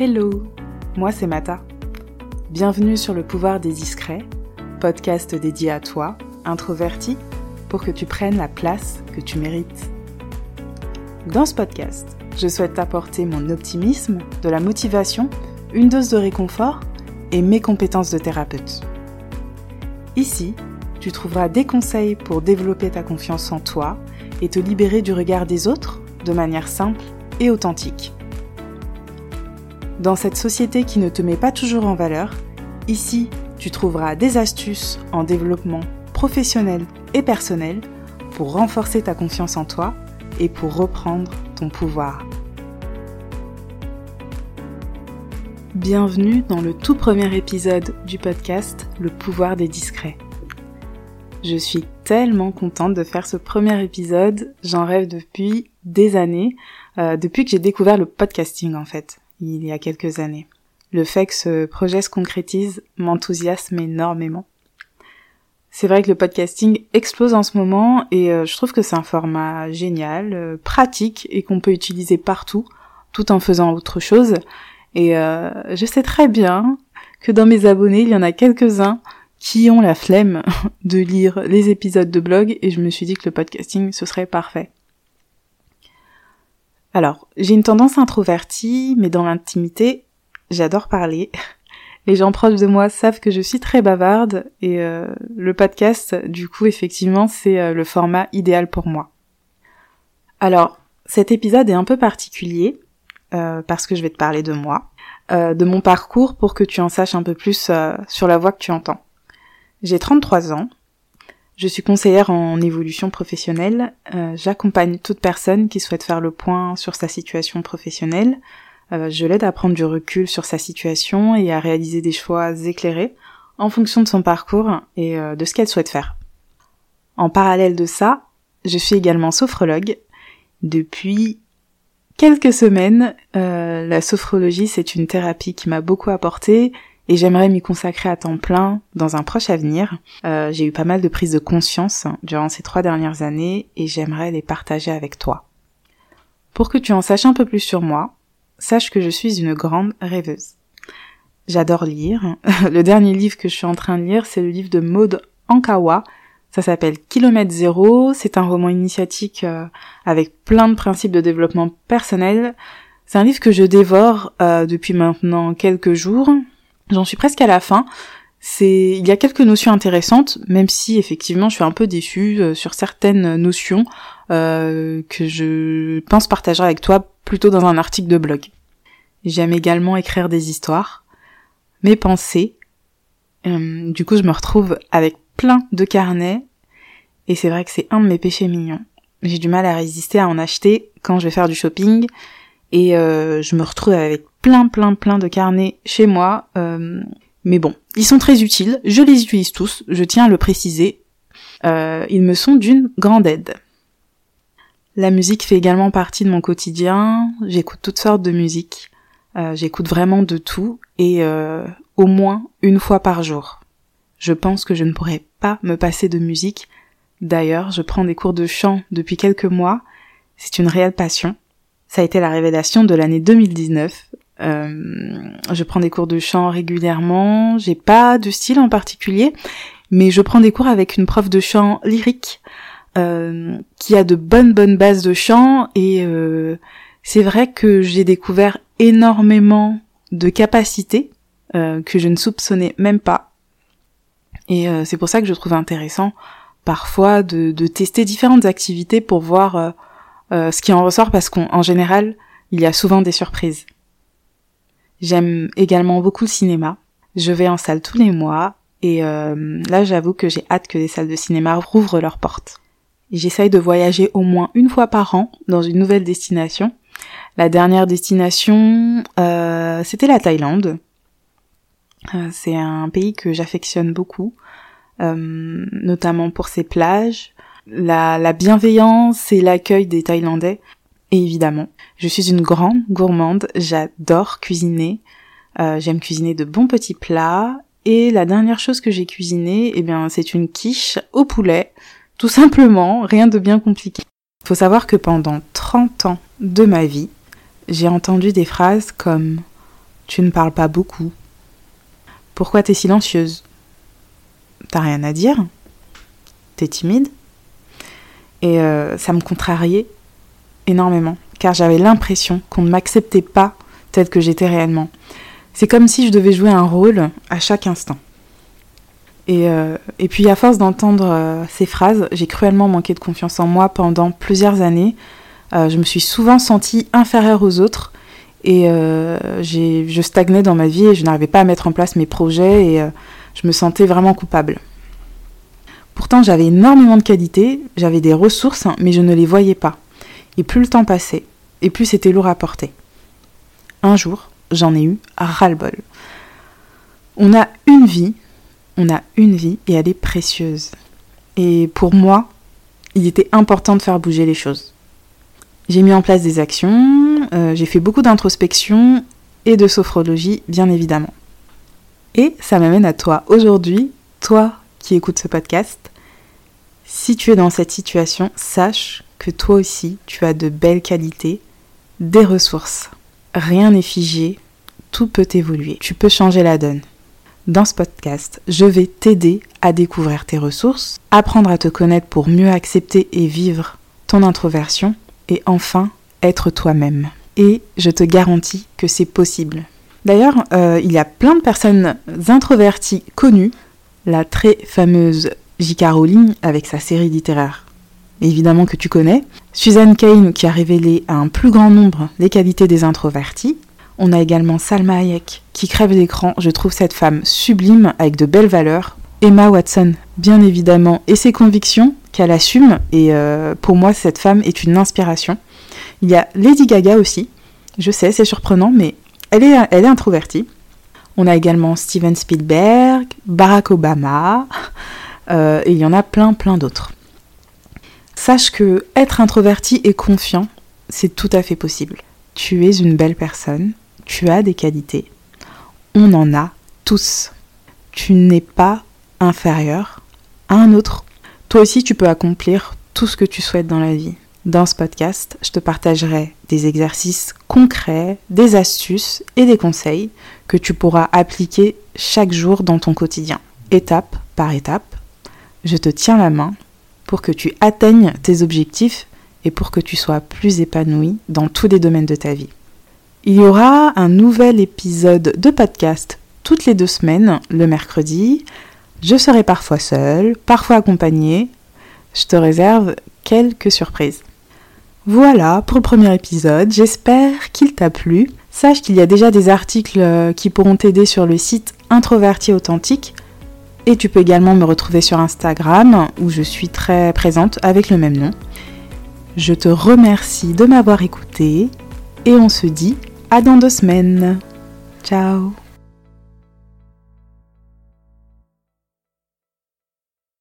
Hello, moi c'est Mata. Bienvenue sur le pouvoir des discrets, podcast dédié à toi, introverti, pour que tu prennes la place que tu mérites. Dans ce podcast, je souhaite t'apporter mon optimisme, de la motivation, une dose de réconfort et mes compétences de thérapeute. Ici, tu trouveras des conseils pour développer ta confiance en toi et te libérer du regard des autres de manière simple et authentique. Dans cette société qui ne te met pas toujours en valeur, ici, tu trouveras des astuces en développement professionnel et personnel pour renforcer ta confiance en toi et pour reprendre ton pouvoir. Bienvenue dans le tout premier épisode du podcast Le pouvoir des discrets. Je suis tellement contente de faire ce premier épisode, j'en rêve depuis des années, euh, depuis que j'ai découvert le podcasting en fait il y a quelques années. Le fait que ce projet se concrétise m'enthousiasme énormément. C'est vrai que le podcasting explose en ce moment et euh, je trouve que c'est un format génial, euh, pratique et qu'on peut utiliser partout tout en faisant autre chose. Et euh, je sais très bien que dans mes abonnés, il y en a quelques-uns qui ont la flemme de lire les épisodes de blog et je me suis dit que le podcasting ce serait parfait. Alors, j'ai une tendance introvertie, mais dans l'intimité, j'adore parler. Les gens proches de moi savent que je suis très bavarde et euh, le podcast, du coup, effectivement, c'est euh, le format idéal pour moi. Alors, cet épisode est un peu particulier euh, parce que je vais te parler de moi, de mon parcours pour que tu en saches un peu plus sur la voix que tu entends. J'ai 33 ans, je suis conseillère en évolution professionnelle. Euh, j'accompagne toute personne qui souhaite faire le point sur sa situation professionnelle. Euh, je l'aide à prendre du recul sur sa situation et à réaliser des choix éclairés en fonction de son parcours et euh, de ce qu'elle souhaite faire. En parallèle de ça, je suis également sophrologue. Depuis quelques semaines, la sophrologie c'est une thérapie qui m'a beaucoup apporté et j'aimerais m'y consacrer à temps plein dans un proche avenir. Euh, j'ai eu pas mal de prises de conscience durant ces trois dernières années et j'aimerais les partager avec toi. Pour que tu en saches un peu plus sur moi, sache que je suis une grande rêveuse. J'adore lire. Le dernier livre que je suis en train de lire, c'est le livre de Maud Ankawa. Ça s'appelle Kilomètre Zéro. C'est un roman initiatique euh, avec plein de principes de développement personnel. C'est un livre que je dévore euh, depuis maintenant quelques jours. J'en suis presque à la fin. C'est, il y a quelques notions intéressantes, même si effectivement je suis un peu déçue euh, sur certaines notions euh, que je pense partager avec toi plutôt dans un article de blog. J'aime également écrire des histoires, mes pensées. Euh, du coup, je me retrouve avec plein de carnets, et c'est vrai que c'est un de mes péchés mignons. J'ai du mal à résister à en acheter quand je vais faire du shopping, et je me retrouve avec plein plein plein de carnets chez moi. Euh, mais bon, ils sont très utiles, je les utilise tous, je tiens à le préciser. Euh, ils me sont d'une grande aide. La musique fait également partie de mon quotidien, j'écoute toutes sortes de musique, euh, j'écoute vraiment de tout et au moins une fois par jour. Je pense que je ne pourrais pas me passer de musique. D'ailleurs, je prends des cours de chant depuis quelques mois, c'est une réelle passion. Ça a été la révélation de l'année 2019. Euh, je prends des cours de chant régulièrement. J'ai pas de style en particulier, mais je prends des cours avec une prof de chant lyrique euh, qui a de bonnes bonnes bases de chant et euh, c'est vrai que j'ai découvert énormément de capacités que je ne soupçonnais même pas. Et c'est pour ça que je trouve intéressant parfois de, de tester différentes activités pour voir ce qui en ressort parce qu'en général, il y a souvent des surprises. J'aime également beaucoup le cinéma. Je vais en salle tous les mois et euh, là j'avoue que j'ai hâte que les salles de cinéma rouvrent leurs portes. J'essaye de voyager au moins une fois par an dans une nouvelle destination. La dernière destination, euh, c'était la Thaïlande. Euh, c'est un pays que j'affectionne beaucoup, notamment pour ses plages, la, la bienveillance et l'accueil des Thaïlandais. Et évidemment, je suis une grande gourmande, j'adore cuisiner, euh, j'aime cuisiner de bons petits plats, et la dernière chose que j'ai cuisinée, eh bien, c'est une quiche au poulet, tout simplement, rien de bien compliqué. Faut savoir que pendant 30 ans de ma vie, j'ai entendu des phrases comme Tu ne parles pas beaucoup. Pourquoi t'es silencieuse T'as rien à dire T'es timide Et euh, ça me contrariait énormément, car j'avais l'impression qu'on ne m'acceptait pas telle que j'étais réellement. C'est comme si je devais jouer un rôle à chaque instant. Et, euh, puis à force d'entendre euh, ces phrases, j'ai cruellement manqué de confiance en moi pendant plusieurs années. Euh, je me suis souvent sentie inférieure aux autres et je stagnais dans ma vie et je n'arrivais pas à mettre en place mes projets et je me sentais vraiment coupable. Pourtant j'avais énormément de qualités, j'avais des ressources, mais je ne les voyais pas. Et plus le temps passait, et plus c'était lourd à porter. Un jour, j'en ai eu ras-le-bol. On a une vie, on a une vie et elle est précieuse. Et pour moi, il était important de faire bouger les choses. J'ai mis en place des actions, euh, j'ai fait beaucoup d'introspection et de sophrologie, bien évidemment. Et ça m'amène à toi aujourd'hui, toi qui écoutes ce podcast. Si tu es dans cette situation, sache que toi aussi, tu as de belles qualités, des ressources. Rien n'est figé, tout peut évoluer. Tu peux changer la donne. Dans ce podcast, je vais t'aider à découvrir tes ressources, apprendre à te connaître pour mieux accepter et vivre ton introversion et enfin être toi-même. Et je te garantis que c'est possible. D'ailleurs, euh, il y a plein de personnes introverties connues, la très fameuse J.K. Rowling avec sa série littéraire évidemment que tu connais, Suzanne Kane qui a révélé à un plus grand nombre les qualités des introvertis, on a également Salma Hayek qui crève l'écran. Je trouve cette femme sublime avec de belles valeurs. Emma Watson, bien évidemment, et ses convictions qu'elle assume. Et euh, pour moi, cette femme est une inspiration. Il y a Lady Gaga aussi. Je sais, c'est surprenant, mais elle est, elle introvertie. On a également Steven Spielberg, Barack Obama, euh, et il y en a plein, plein d'autres. Sache que être introverti et confiant, c'est tout à fait possible. Tu es une belle personne, tu as des qualités. On en a tous. Tu n'es pas inférieur à un autre. Toi aussi, tu peux accomplir tout ce que tu souhaites dans la vie. Dans ce podcast, je te partagerai des exercices concrets, des astuces et des conseils que tu pourras appliquer chaque jour dans ton quotidien, étape par étape. Je te tiens la main pour que tu atteignes tes objectifs et pour que tu sois plus épanoui dans tous les domaines de ta vie. Il y aura un nouvel épisode de podcast toutes les deux semaines, le mercredi. Je serai parfois seule, parfois accompagnée. Je te réserve quelques surprises. Voilà pour le premier épisode, j'espère qu'il t'a plu. Sache qu'il y a déjà des articles euh, qui pourront t'aider sur le site Introverti Authentique et tu peux également me retrouver sur Instagram où je suis très présente avec le même nom. Je te remercie de m'avoir écouté et on se dit à dans deux semaines. Ciao